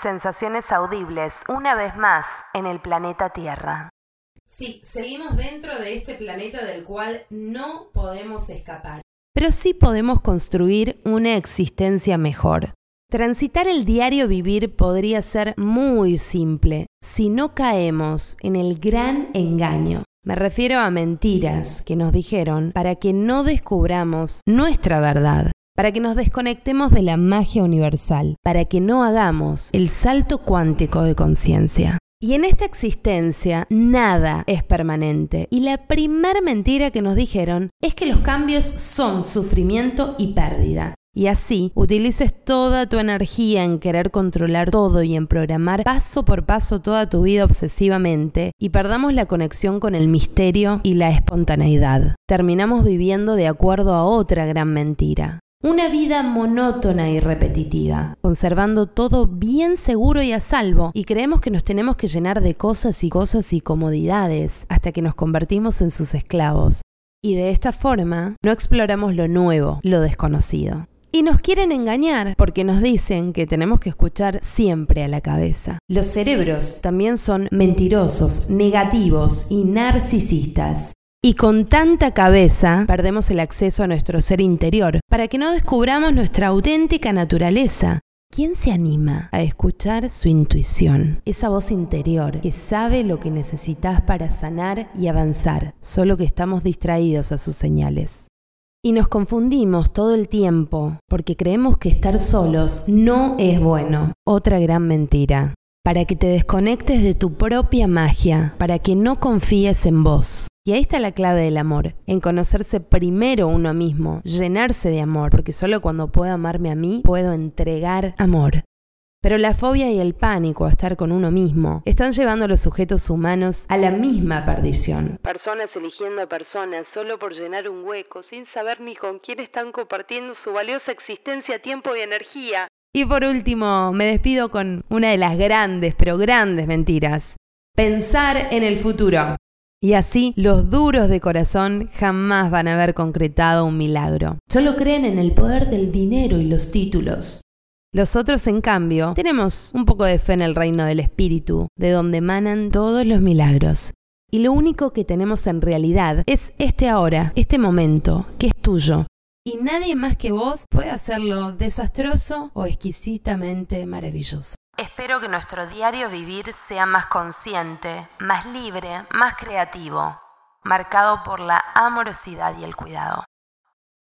sensaciones audibles una vez más en el planeta Tierra. Sí, seguimos dentro de este planeta del cual no podemos escapar. Pero sí podemos construir una existencia mejor. Transitar el diario vivir podría ser muy simple si no caemos en el gran engaño. Me refiero a mentiras que nos dijeron para que no descubramos nuestra verdad, para que nos desconectemos de la magia universal, para que no hagamos el salto cuántico de conciencia. Y en esta existencia nada es permanente. Y la primer mentira que nos dijeron es que los cambios son sufrimiento y pérdida. Y así utilices toda tu energía en querer controlar todo y en programar paso por paso toda tu vida obsesivamente y perdamos la conexión con el misterio y la espontaneidad. Terminamos viviendo de acuerdo a otra gran mentira. Una vida monótona y repetitiva, conservando todo bien seguro y a salvo, y creemos que nos tenemos que llenar de cosas y cosas y comodidades hasta que nos convertimos en sus esclavos. Y de esta forma no exploramos lo nuevo, lo desconocido. Y nos quieren engañar porque nos dicen que tenemos que escuchar siempre a la cabeza. Los cerebros también son mentirosos, negativos y narcisistas. Y con tanta cabeza perdemos el acceso a nuestro ser interior para que no descubramos nuestra auténtica naturaleza. ¿Quién se anima a escuchar su intuición? Esa voz interior que sabe lo que necesitas para sanar y avanzar, solo que estamos distraídos a sus señales. Y nos confundimos todo el tiempo porque creemos que estar solos no es bueno. Otra gran mentira. Para que te desconectes de tu propia magia, para que no confíes en vos. Y ahí está la clave del amor, en conocerse primero uno mismo, llenarse de amor, porque solo cuando puedo amarme a mí puedo entregar amor. Pero la fobia y el pánico a estar con uno mismo están llevando a los sujetos humanos a la misma perdición. Personas eligiendo a personas solo por llenar un hueco, sin saber ni con quién están compartiendo su valiosa existencia, tiempo y energía. Y por último, me despido con una de las grandes, pero grandes mentiras. Pensar en el futuro. Y así, los duros de corazón jamás van a haber concretado un milagro. Solo creen en el poder del dinero y los títulos. Los otros, en cambio, tenemos un poco de fe en el reino del Espíritu, de donde emanan todos los milagros. Y lo único que tenemos en realidad es este ahora, este momento, que es tuyo. Y nadie más que vos puede hacerlo desastroso o exquisitamente maravilloso. Espero que nuestro diario vivir sea más consciente, más libre, más creativo, marcado por la amorosidad y el cuidado.